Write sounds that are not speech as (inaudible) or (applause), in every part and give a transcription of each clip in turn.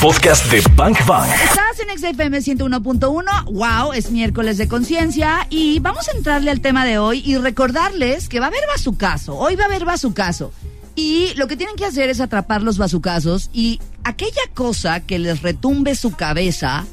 podcast de Bank Bank. Estás en XFM 101.1. Wow, es miércoles de conciencia y vamos a entrarle al tema de hoy y recordarles que va a haber bazucazo. Hoy va a haber bazucazo. Y lo que tienen que hacer es atrapar los bazucazos y aquella cosa que les retumbe su cabeza,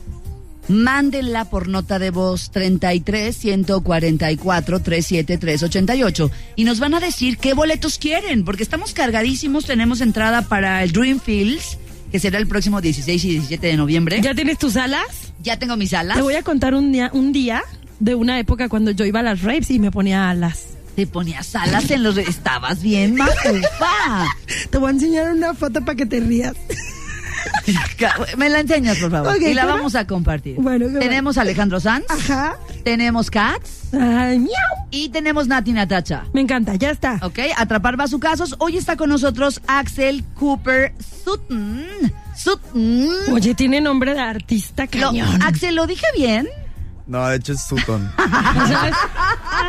mándenla por nota de voz 33 144 37388 y nos van a decir qué boletos quieren, porque estamos cargadísimos, tenemos entrada para el Dreamfields que será el próximo 16 y 17 de noviembre. ¿Ya tienes tus alas? Ya tengo mis alas. Te voy a contar un día, un día de una época cuando yo iba a las rapes y me ponía alas. Te ponías alas en los... Estabas bien, macufa. (laughs) Te voy a enseñar una foto para que te rías. (laughs) Me la enseñas, por favor. Y la ¿cómo? vamos a compartir. Bueno, qué tenemos a Alejandro Sanz, Ajá. Tenemos Cats Ay, miau. y tenemos Nati Natacha. Me encanta, ya está. Ok, atrapar bazucazos. Hoy está con nosotros Axel Cooper Sutton. Sutton. Oye, tiene nombre de artista Lo- cañón. Axel, ¿lo dije bien? No, de hecho es Sutton. (laughs)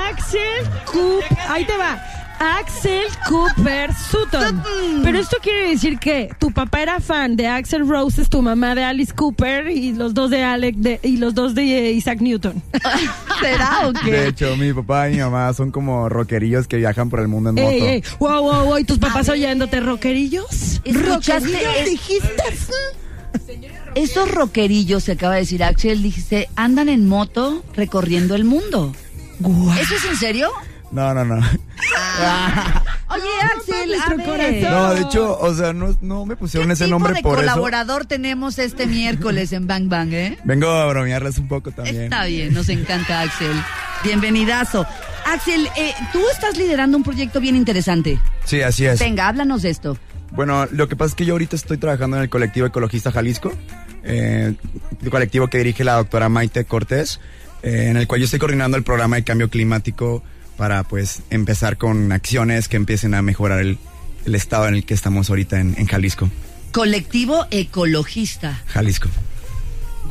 Axel Cooper. Ahí te va. Axel Cooper Sutton. Pero esto quiere decir que tu papá era fan de Axel Rose, tu mamá de Alice Cooper y los dos de Alec de, y los dos de Isaac Newton. (laughs) ¿Será o De qué? hecho, mi papá y mi mamá son como rockerillos que viajan por el mundo en moto. Ey, ey, wow, wow, wow. ¿Y tus papás oyéndote rockerillos? ¿Rockerillos Es- dijiste? Esos rockerillos, se acaba de decir Axel, dice, andan en moto recorriendo el mundo. Guau. ¿Eso es en serio? No, no, no. Oye, Axel, a ver. No, de hecho, o sea, no, no me pusieron ¿Qué ese tipo nombre de por eso. colaborador tenemos este miércoles en Bang Bang, eh? Vengo a bromearles un poco también. Está bien, nos encanta Axel. Bienvenidazo. Axel, eh, tú estás liderando un proyecto bien interesante. Sí, así es. Venga, háblanos de esto. Bueno, lo que pasa es que yo ahorita estoy trabajando en el colectivo ecologista Jalisco, eh, el colectivo que dirige la doctora Maite Cortés, eh, en el cual yo estoy coordinando el programa de cambio climático para pues empezar con acciones que empiecen a mejorar el, el estado en el que estamos ahorita en, en Jalisco. Colectivo ecologista. Jalisco.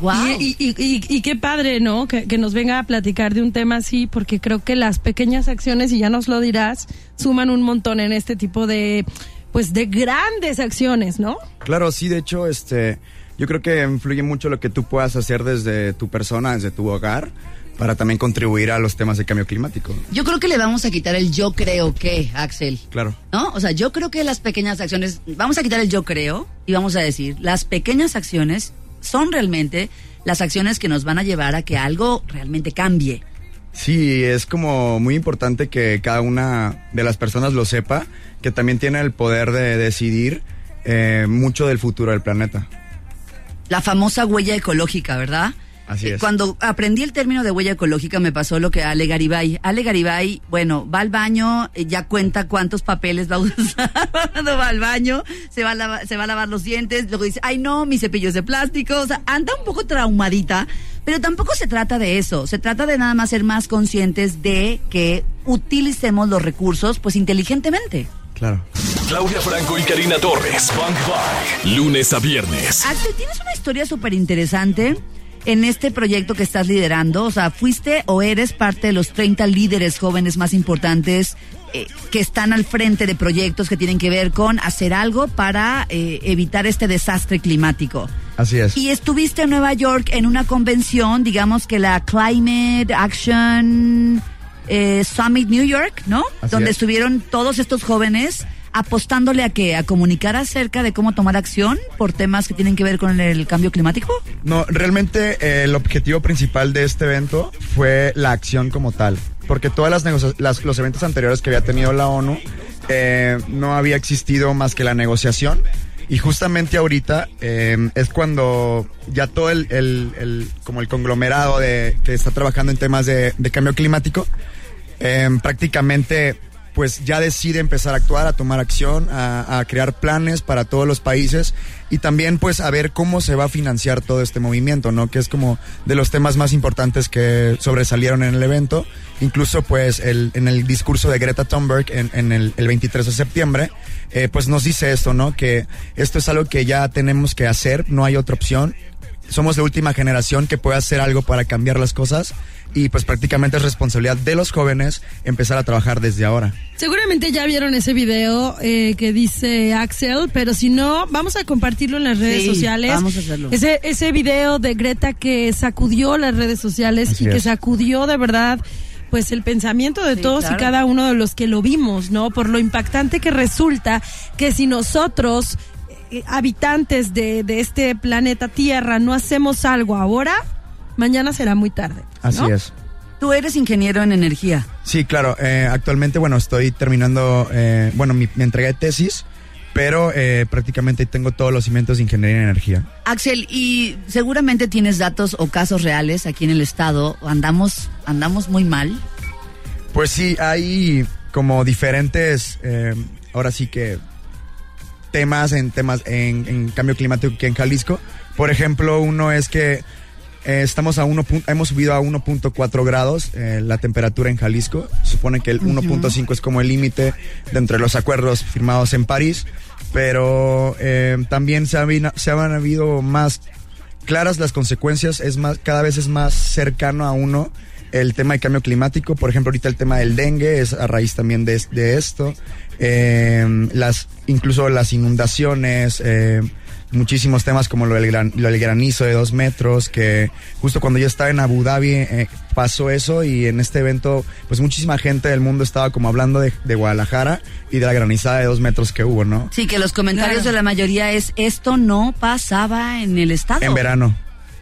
Wow. Y, y- y- y qué padre, ¿no? Que, que nos venga a platicar de un tema así, porque creo que las pequeñas acciones, y ya nos lo dirás, suman un montón en este tipo de, pues, de grandes acciones, ¿no? Claro, sí, de hecho, este, yo creo que influye mucho lo que tú puedas hacer desde tu persona, desde tu hogar, para también contribuir a los temas de cambio climático. Yo creo que le vamos a quitar el yo creo que, Axel. Claro. ¿No? O sea, yo creo que las pequeñas acciones, vamos a quitar el yo creo y vamos a decir, las pequeñas acciones son realmente las acciones que nos van a llevar a que algo realmente cambie. Sí, es como muy importante que cada una de las personas lo sepa, que también tiene el poder de decidir eh, mucho del futuro del planeta. La famosa huella ecológica, ¿verdad? Así Eh, es. Cuando aprendí el término de huella ecológica me pasó lo que Ale Garibay. Ale Garibay, bueno, va al baño, eh, ya cuenta cuántos papeles va a (laughs) usar cuando va al baño, se va, a lava- se va a lavar los dientes, luego dice, ay no, mis cepillos de plástico, o sea, anda un poco traumadita, pero tampoco se trata de eso, se trata de nada más ser más conscientes de que utilicemos los recursos pues inteligentemente. Claro. Claudia Franco y Karina Torres. Bank Bank. Lunes a viernes. Axel, tienes una historia súper interesante en este proyecto que estás liderando. O sea, fuiste o eres parte de los 30 líderes jóvenes más importantes eh, que están al frente de proyectos que tienen que ver con hacer algo para eh, evitar este desastre climático. Así es. Y estuviste en Nueva York en una convención, digamos que la Climate Action eh, Summit New York, ¿no? Así Donde es. estuvieron todos estos jóvenes apostándole a que a comunicar acerca de cómo tomar acción por temas que tienen que ver con el cambio climático. No, realmente eh, el objetivo principal de este evento fue la acción como tal, porque todas las, los eventos anteriores que había tenido la ONU eh, no había existido más que la negociación y justamente ahorita eh, es cuando ya todo el, como el conglomerado de que está trabajando en temas de, cambio climático prácticamente pues ya decide empezar a actuar, a tomar acción, a, a crear planes para todos los países y también pues a ver cómo se va a financiar todo este movimiento, ¿no? Que es como de los temas más importantes que sobresalieron en el evento. Incluso pues el, en el discurso de Greta Thunberg en, en el, el 23 de septiembre, eh, pues nos dice esto, ¿no? Que esto es algo que ya tenemos que hacer, no hay otra opción somos la última generación que puede hacer algo para cambiar las cosas y pues prácticamente es responsabilidad de los jóvenes empezar a trabajar desde ahora. Seguramente ya vieron ese video eh, que dice Axel, pero si no, vamos a compartirlo en las redes Sí, sociales. vamos a hacerlo. Ese, ese video de Greta que sacudió las redes sociales Así y que sacudió de verdad pues el pensamiento de Sí, todos claro. y cada uno de los que lo vimos, ¿no? Por lo impactante que resulta que si nosotros, habitantes de, de este planeta Tierra, no hacemos algo ahora, mañana será muy tarde. Así ¿no? es. Tú eres ingeniero en energía. Sí, claro. eh, actualmente, bueno, estoy terminando, eh, bueno, mi, mi entrega de tesis, pero eh, prácticamente tengo todos los cimientos de ingeniería en energía. Axel, y seguramente tienes datos o casos reales aquí en el estado. Andamos, andamos muy mal. Pues sí, hay como diferentes, eh, ahora sí que temas en temas en, en cambio climático aquí en Jalisco. Por ejemplo, uno es que eh, estamos a uno, hemos subido a 1.4 grados eh, la temperatura en Jalisco. Se supone que el 1.5 es como el límite de los acuerdos firmados en París, pero eh, también se, habina- se han habido más claras las consecuencias, es más, cada vez es más cercano a uno el tema de cambio climático, por ejemplo, ahorita el tema del dengue es a raíz también de, de esto, Eh, las, incluso las inundaciones, eh, muchísimos temas como lo del, gran- lo del granizo de dos metros, que justo cuando yo estaba en Abu Dhabi eh, pasó eso y en este evento, pues muchísima gente del mundo estaba como hablando de, de Guadalajara y de la granizada de dos metros que hubo, ¿no? Sí, que los comentarios Claro. de la mayoría es esto no pasaba en el estado. En verano.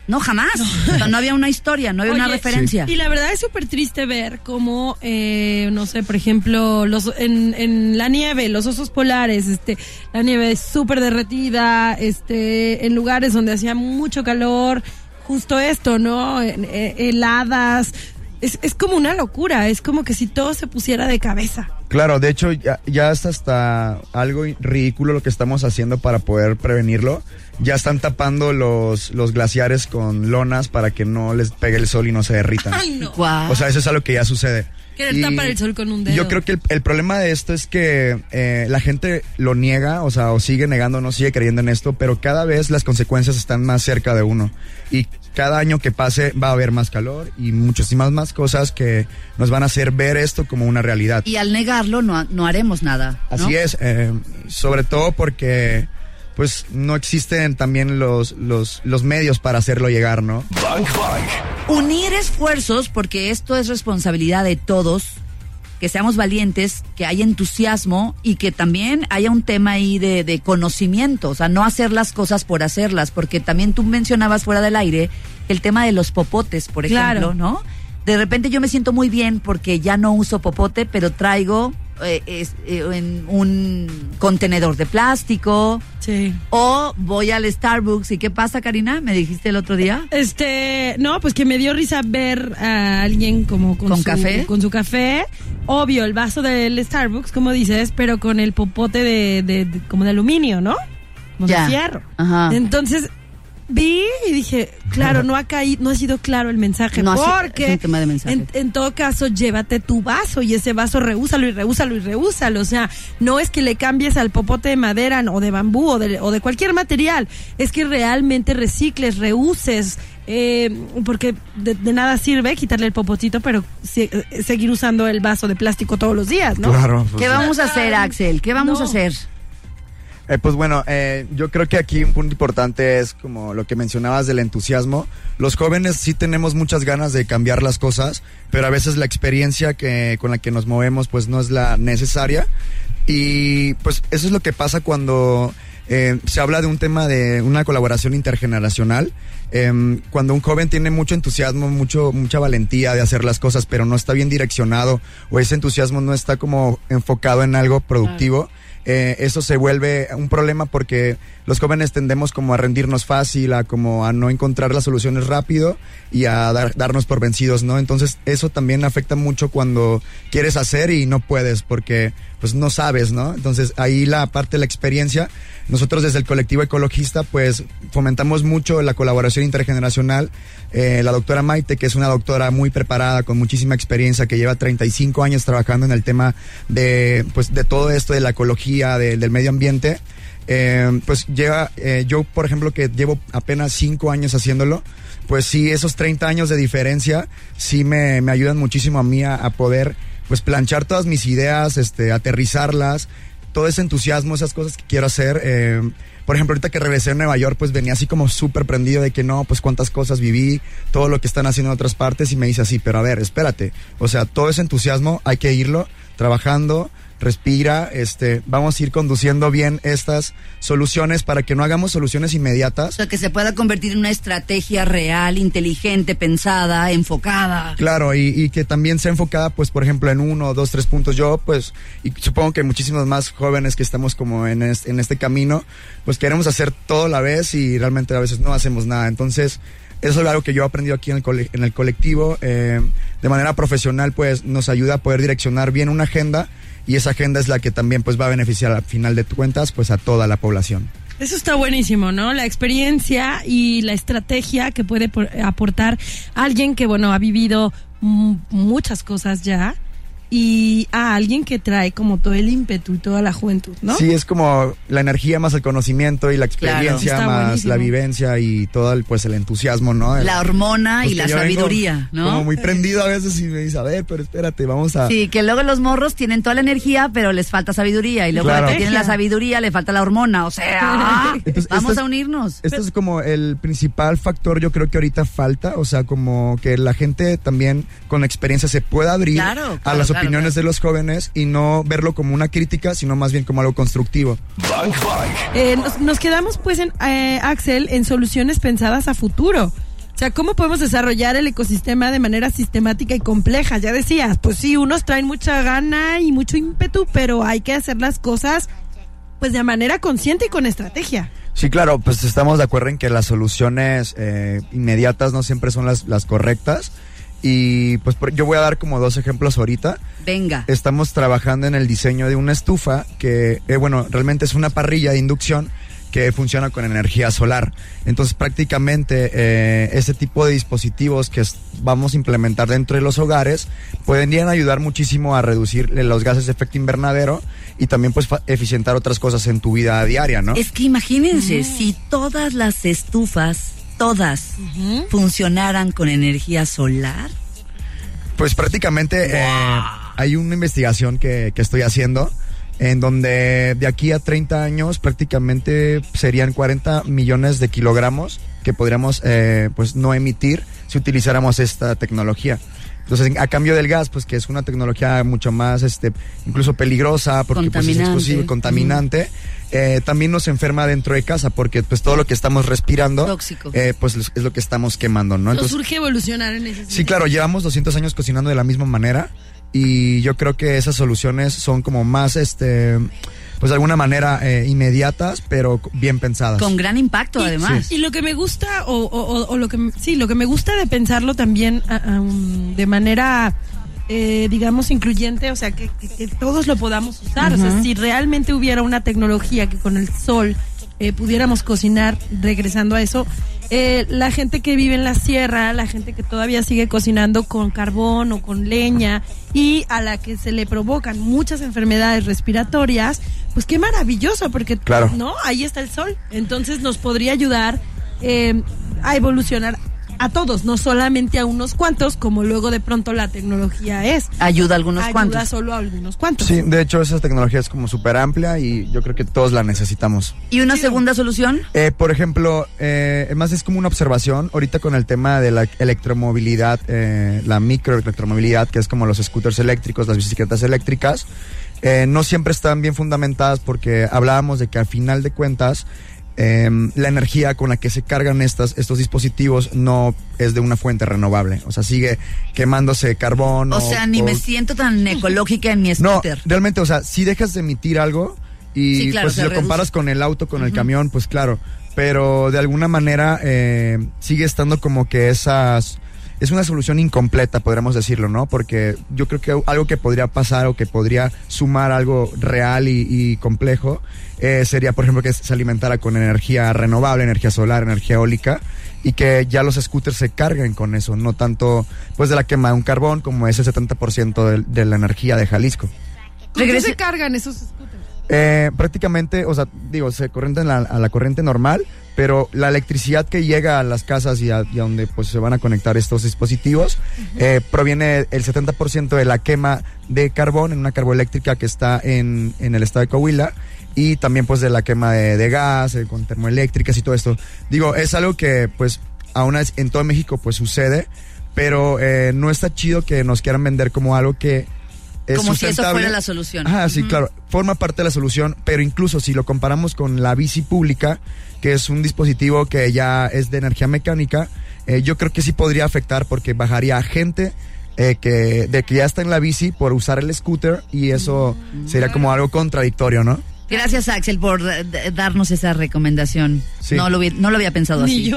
No, jamás. No, no había una historia, no había una referencia. Y la verdad es súper triste ver cómo, eh, no sé, por ejemplo, los en, en la nieve, los osos polares, este, la nieve es súper derretida, este, en lugares donde hacía mucho calor, justo esto, ¿no? En- eh, heladas. Es, es como una locura, es como que si todo se pusiera de cabeza. Claro, de hecho ya, ya es hasta algo ridículo lo que estamos haciendo para poder prevenirlo. Ya están tapando los, los glaciares con lonas para que no les pegue el sol y no se derritan. Ay, no. O sea, eso es algo que ya sucede. Querer tapar el sol con un dedo. Yo creo que el, el problema de esto es que eh, la gente lo niega, o sea, o sigue negando, no sigue creyendo en esto, pero cada vez las consecuencias están más cerca de uno. Y cada año que pase va a haber más calor y muchísimas más cosas que nos van a hacer ver esto como una realidad. Y al negarlo no, no haremos nada. ¿no? Así es, eh, sobre todo porque pues no existen también los, los, los medios para hacerlo llegar, ¿no? Bang. Unir esfuerzos, porque esto es responsabilidad de todos, que seamos valientes, que haya entusiasmo y que también haya un tema ahí de, de conocimiento, o sea, no hacer las cosas por hacerlas, porque también tú mencionabas fuera del aire el tema de los popotes, por Claro. ejemplo, ¿no? De repente yo me siento muy bien porque ya no uso popote, pero traigo eh, es- eh, en un contenedor de plástico Sí. o voy al Starbucks y ¿qué pasa, Karina? Me dijiste el otro día. Este, no, pues que me dio risa ver a alguien como con, ¿Con su, café? Con su café. Obvio, el vaso del Starbucks, como dices, pero con el popote de, de- de- como de aluminio, ¿no? Como Ya. de fierro. Ajá. Entonces, vi y dije, claro, no ha caído, no ha sido claro el mensaje. No porque es un tema de mensaje. En, en todo caso, llévate tu vaso y ese vaso reúsalo y reúsalo y reúsalo. O sea, no es que le cambies al popote de madera o de bambú o de, o de cualquier material. Es que realmente recicles, reuses. eh, porque de, de nada sirve quitarle el popotito, pero se- eh, seguir usando el vaso de plástico todos los días, ¿no? Claro. pues, ¿Qué vamos a hacer, Axel? ¿Qué vamos No. a hacer? Eh, pues bueno, eh, yo creo que aquí un punto importante es como lo que mencionabas del entusiasmo. Los jóvenes sí tenemos muchas ganas de cambiar las cosas, pero a veces la experiencia que, con la que nos movemos pues no es la necesaria. Y pues eso es lo que pasa cuando eh, se habla de un tema de una colaboración intergeneracional. Em, cuando un joven tiene mucho entusiasmo, mucho, mucha valentía de hacer las cosas, pero no está bien direccionado o ese entusiasmo no está como enfocado en algo productivo, eh, eso se vuelve un problema porque los jóvenes tendemos como a rendirnos fácil, a como a no encontrar las soluciones rápido y a dar- darnos por vencidos, ¿no? Entonces eso también afecta mucho cuando quieres hacer y no puedes porque pues no sabes, ¿no? Entonces ahí la parte de la experiencia, nosotros desde el colectivo ecologista pues fomentamos mucho la colaboración intergeneracional. Eh, la doctora Maite, que es una doctora muy preparada, con muchísima experiencia, que lleva 35 años trabajando en el tema de, pues, de todo esto de la ecología, de- del medio ambiente. eh, pues lleva, eh, yo por ejemplo que llevo apenas cinco años haciéndolo, pues sí, esos 30 años de diferencia sí me, me ayudan muchísimo a mí a poder pues planchar todas mis ideas, este, aterrizarlas, todo ese entusiasmo, esas cosas que quiero hacer. eh, por ejemplo, ahorita que regresé a Nueva York, pues venía así como súper prendido de que no, pues cuántas cosas viví, todo lo que están haciendo en otras partes y me dice así, pero a ver, espérate, o sea, todo ese entusiasmo hay que irlo trabajando, respira, este, vamos a ir conduciendo bien estas soluciones para que no hagamos soluciones O inmediatas. sea, que se pueda convertir en una estrategia real, inteligente, pensada, enfocada. Claro, y, y que también sea enfocada, pues, por ejemplo, en uno, dos, tres puntos. Yo, pues, y supongo que muchísimos más jóvenes que estamos como en, es- en este camino, pues queremos hacer todo a la vez y realmente a veces no hacemos nada. Entonces, eso es algo que yo he aprendido aquí en el, cole- en el colectivo. eh, de manera profesional, pues, nos ayuda a poder direccionar bien una agenda y esa agenda es la que también, pues, va a beneficiar al final de cuentas, pues, a toda la población. Eso está buenísimo, ¿no? La experiencia y la estrategia que puede por- aportar alguien que, bueno, ha vivido muchas cosas ya y a alguien que trae como todo el ímpetu y toda la juventud, ¿no? Sí, es como la energía más el conocimiento y la experiencia más buenísimo. la vivencia y todo el, pues el entusiasmo, ¿no? La hormona Pues y que la sabiduría, ¿no? Como muy prendido a veces y me dice, a ver, pero espérate, vamos a... Sí, que luego los morros tienen toda la energía, pero les falta sabiduría. Y luego Claro. los que tienen la sabiduría, le falta la hormona. O sea, (laughs) Entonces, vamos a es- unirnos. Esto es como el principal factor, yo creo que ahorita falta, o sea, como que la gente también con la experiencia se pueda abrir Claro, a las claro, opiniones de los jóvenes y no verlo como una crítica, sino más bien como algo constructivo. Eh, nos, nos quedamos pues en eh, Axel en soluciones pensadas a futuro. O sea, ¿cómo podemos desarrollar el ecosistema de manera sistemática y compleja? Ya decías, pues sí, unos traen mucha gana y mucho ímpetu, pero hay que hacer las cosas pues de manera consciente y con estrategia. Sí, claro, pues estamos de acuerdo en que las soluciones eh, inmediatas no siempre son las, las correctas. Y pues por- yo voy a dar como dos ejemplos ahorita. Venga. Estamos trabajando en el diseño de una estufa que, eh, bueno, realmente es una parrilla de inducción que funciona con energía solar. Entonces prácticamente eh, ese tipo de dispositivos que vamos a implementar dentro de los hogares podrían ayudar muchísimo a reducir los gases de efecto invernadero y también pues eficientar otras cosas en tu vida diaria, ¿no? Es que imagínense, si todas las estufas, todas, funcionaran con energía solar. Pues prácticamente eh, hay una investigación que, que estoy haciendo en donde de aquí a 30 años prácticamente serían 40 millones de kilogramos que podríamos eh, pues no emitir si utilizáramos esta tecnología. Entonces, a cambio del gas, pues que es una tecnología mucho más, este, incluso peligrosa, porque pues, es y contaminante, eh, también nos enferma dentro de casa, porque pues todo lo que estamos respirando, Tóxico. eh, pues es lo que estamos quemando, ¿no? Nos Entonces, urge evolucionar en ese Sí, claro, llevamos 200 años cocinando de la misma manera y yo creo que esas soluciones son como más, este, pues de alguna manera eh, inmediatas, pero bien pensadas. Con gran impacto, Y- además. Y lo que me gusta, o, o- o- o lo que sí, lo que me gusta de pensarlo también ah, um, de manera, eh, digamos, incluyente, o sea, que, que- que todos lo podamos usar. O sea, si realmente hubiera una tecnología que con el sol eh, pudiéramos cocinar, regresando a eso, eh, la gente que vive en la sierra, la gente que todavía sigue cocinando con carbón o con leña y a la que se le provocan muchas enfermedades respiratorias, pues qué maravilloso, porque Claro. no, ahí está el sol. Entonces nos podría ayudar eh, a evolucionar a todos, no solamente a unos cuantos, como luego de pronto la tecnología es. Ayuda a algunos Ayuda cuantos. solo a algunos cuantos. Sí, de hecho esa tecnología es como súper amplia y yo creo que todos la necesitamos. ¿Y una segunda solución? Eh, por ejemplo, eh, además es como una observación, ahorita con el tema de la electromovilidad, eh, la microelectromovilidad, que es como los scooters eléctricos, las bicicletas eléctricas, eh, no siempre están bien fundamentadas porque hablábamos de que al final de cuentas eh, la energía con la que se cargan estas, estos dispositivos no es de una fuente renovable, o sea, sigue quemándose carbón. O sea, ni o- me siento tan (laughs) ecológica en mi no, scooter. realmente, o sea, si dejas de emitir algo y Sí, claro, pues si lo reduce. comparas con el auto, con el camión, pues claro, pero de alguna manera eh, sigue estando como que esas es una solución incompleta, podríamos decirlo, ¿no? Porque yo creo que algo que podría pasar o que podría sumar algo real y, y complejo eh, sería, por ejemplo, que se alimentara con energía renovable, energía solar, energía eólica y que ya los scooters se carguen con eso, no tanto pues de la quema de un carbón como ese 70% de, de la energía de Jalisco. ¿Con qué se cargan esos scooters? Eh, prácticamente, o sea, digo, se corriente a la corriente normal, pero la electricidad que llega a las casas y a, donde pues se van a conectar estos dispositivos eh, proviene el 70% de la quema de carbón en una carboeléctrica que está en, en el estado de Coahuila y también pues de la quema de, gas eh, con termoeléctricas y todo esto. Digo, es algo que pues aún en todo México pues sucede, pero eh, no está chido que nos quieran vender como algo que es como si eso fuera la solución. Ah, sí, claro, forma parte de la solución, pero incluso si lo comparamos con la bici pública, que es un dispositivo que ya es de energía mecánica, eh, yo creo que sí podría afectar porque bajaría gente eh, que, de que ya está en la bici por usar el scooter y eso sería como algo contradictorio, ¿no? Gracias, Axel, por eh, darnos esa recomendación. No, lo, no lo había pensado así.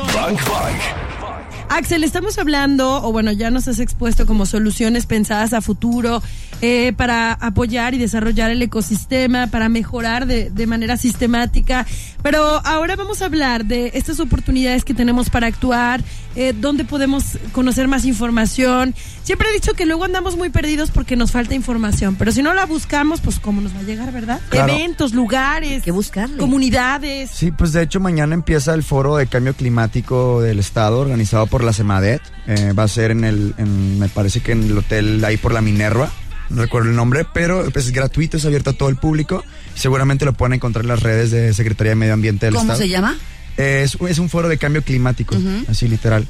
Axel, estamos hablando, o bueno, ya nos has expuesto como soluciones pensadas a futuro eh, para apoyar y desarrollar el ecosistema, para mejorar de, de, manera sistemática. Pero ahora vamos a hablar de estas oportunidades que tenemos para actuar, eh, dónde podemos conocer más información. Siempre he dicho que luego andamos muy perdidos porque nos falta información, pero si no la buscamos, pues cómo nos va a llegar, ¿verdad? Eventos, lugares, que buscarle. comunidades. Sí, pues de hecho mañana empieza el foro de cambio climático del Estado organizado por la Semadet. Eh, va a ser en el, me parece que en el hotel ahí por la Minerva. No recuerdo el nombre, pero pues, es gratuito, es abierto a todo el público. Seguramente lo pueden encontrar en las redes de Secretaría de Medio Ambiente del ¿Cómo Estado. se llama? Es, es, un foro de cambio climático, así literal.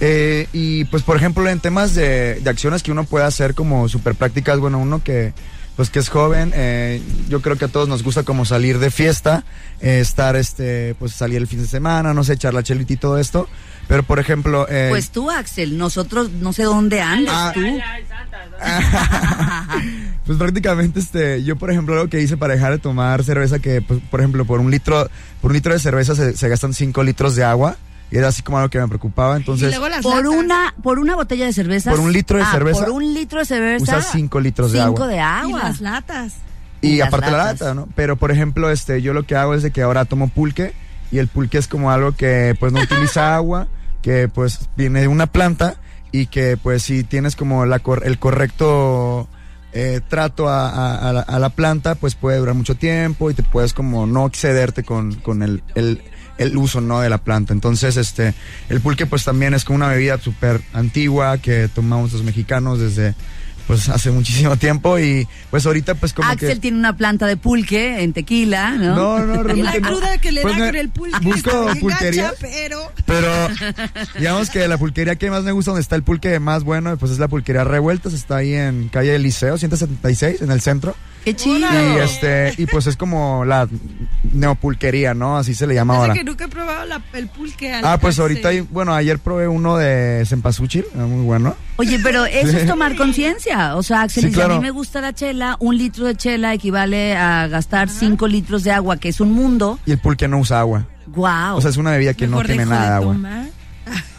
Eh, y pues, por ejemplo, en temas de, de acciones que uno puede hacer como súper prácticas, bueno, uno que pues que es joven, eh, yo creo que a todos nos gusta como salir de fiesta, eh, estar, este, pues salir el fin de semana, no sé, echar la chelita y todo esto. Pero por ejemplo, eh, pues tú, Axel, nosotros no sé dónde andas ah, tú. (laughs) pues prácticamente, este, yo por ejemplo lo que hice para dejar de tomar cerveza, que pues, por ejemplo por un litro, por un litro de cerveza se, se gastan cinco litros de agua. Y era así como algo que me preocupaba. Entonces, por una por una botella de cerveza. Por un litro de ah, cerveza. Por un litro de cerveza. Usas cinco litros de agua. Cinco de agua. Y las latas. Y, aparte la lata, ¿no? Pero por ejemplo, este, yo lo que hago es de que ahora tomo pulque y el pulque es como algo que pues no utiliza (laughs) agua, que pues viene de una planta y que pues si tienes como la el correcto eh, trato a, la, planta, pues puede durar mucho tiempo y te puedes como no excederte con, con el, el el uso no de la planta. Entonces, este, el pulque pues también es como una bebida súper antigua que tomamos los mexicanos desde pues hace muchísimo tiempo y pues ahorita pues como Axel tiene una planta de pulque en tequila, ¿no? No, no, (laughs) realmente la cruda que le pues da con el pulque. Busco pulquería, pero... pero (laughs) digamos que la pulquería que más me gusta, donde está el pulque más bueno, pues es la pulquería Revueltas, está ahí en calle del Liceo, 176, en el centro. Qué chido. Y este, y pues es como la neopulquería, ¿no? Así se le llama ahora. que nunca he probado el pulque. ah, pues ahorita, bueno, ayer probé uno de Cempasúchil, muy bueno. Oye, pero (laughs) eso es tomar conciencia. O sea, Axel, a mí me gusta la chela, un litro de chela equivale a gastar cinco litros de agua, que es un mundo. Y el pulque no usa agua. Wow. O sea, es una bebida que no tiene nada de agua.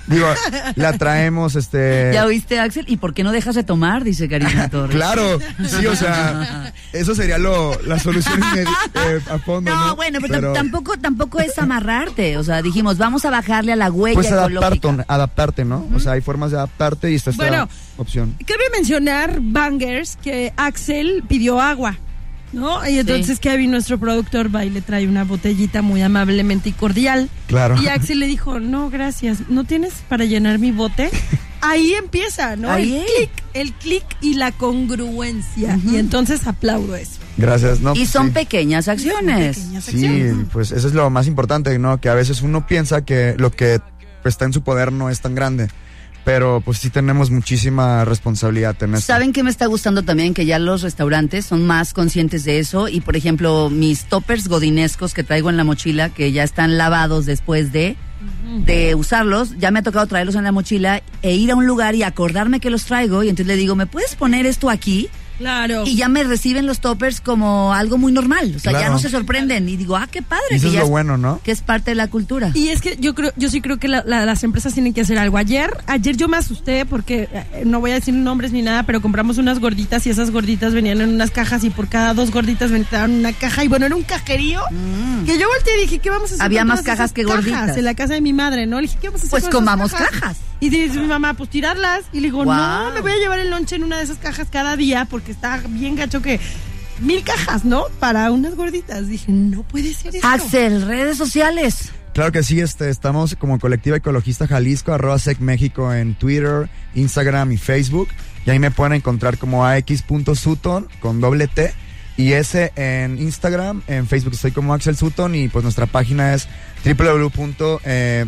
Digo, la traemos, este... (laughs) ¿Ya oíste, Axel? ¿Y por qué no dejas de tomar? Dice Karina (laughs) Torres. claro, sí, o sea, eso sería lo, la solución eh, a fondo, ¿no? bueno, pero, tampoco, tampoco es amarrarte. O sea, dijimos, vamos a bajarle a la huella pues adaptarte, adaptarte, ¿no? O sea, hay formas de adaptarte y esta es la opción. Cabe mencionar, Bangers, que Axel pidió agua. ¿No? Y entonces Kevin, nuestro productor, va y le trae una botellita muy amablemente y cordial. Claro. Y Axel le dijo, no, gracias, ¿no tienes para llenar mi bote? (laughs) Ahí empieza, ¿no? El clic, el clic y la congruencia. Y entonces aplaudo eso. Gracias, ¿no? Y son pequeñas acciones. sí, pues eso es lo más importante, ¿no? Que a veces uno piensa que lo que está en su poder no es tan grande pero pues sí tenemos muchísima responsabilidad en esto. ¿Saben qué me está gustando también? Que ya los restaurantes son más conscientes de eso y por ejemplo mis toppers godinescos que traigo en la mochila, que ya están lavados después de, de usarlos, ya me ha tocado traerlos en la mochila e ir a un lugar y acordarme que los traigo y entonces le digo, ¿me puedes poner esto aquí? Claro. Y ya me reciben los toppers como algo muy normal. O sea, ya no se sorprenden. Y digo, ah, qué padre. eso es lo bueno, ¿no? Que es parte de la cultura. Y es que yo creo, yo sí creo que las empresas tienen que hacer algo. Ayer, ayer yo me asusté porque eh, no voy a decir nombres ni nada, pero compramos unas gorditas y esas gorditas venían en unas cajas y por cada dos gorditas venían una caja. Y bueno, era un cajerío mm. que yo volteé y dije, ¿qué vamos a hacer? Había más cajas que gorditas. en la casa de mi madre, ¿no? Le dije, ¿qué vamos a hacer? Pues comamos cajas? Y dice mi mamá, pues tirarlas. Y le digo, no, me voy a llevar el lonche en una de esas cajas cada día porque está bien gacho que mil cajas, ¿no? Para unas gorditas. Dije, no puede ser eso. Axel, redes sociales. Claro que sí, este, estamos como Colectiva Ecologista Jalisco, arroba Sec México en Twitter, Instagram y Facebook. Y ahí me pueden encontrar como ax.sutton con doble T. Y ese en Instagram, en Facebook estoy como Axel Sutton y pues nuestra página es www.cej.org.mx,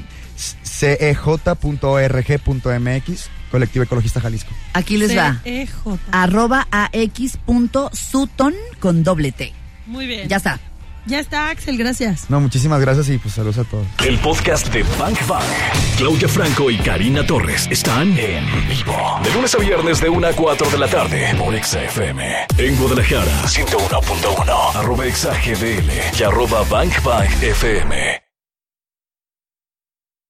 Colectiva Ecologista Jalisco. Aquí les va. CEJ. Arroba ax.sutton con doble T. Muy bien. Ya está. Ya está, Axel, gracias. No, muchísimas gracias y pues saludos a todos. El podcast de Bank Bank. Claudia Franco y Karina Torres están en vivo. De lunes a viernes de 1 a 4 de la tarde por XFM. En Guadalajara, 101.1. Arroba XAGDL y arroba Bank Bank FM.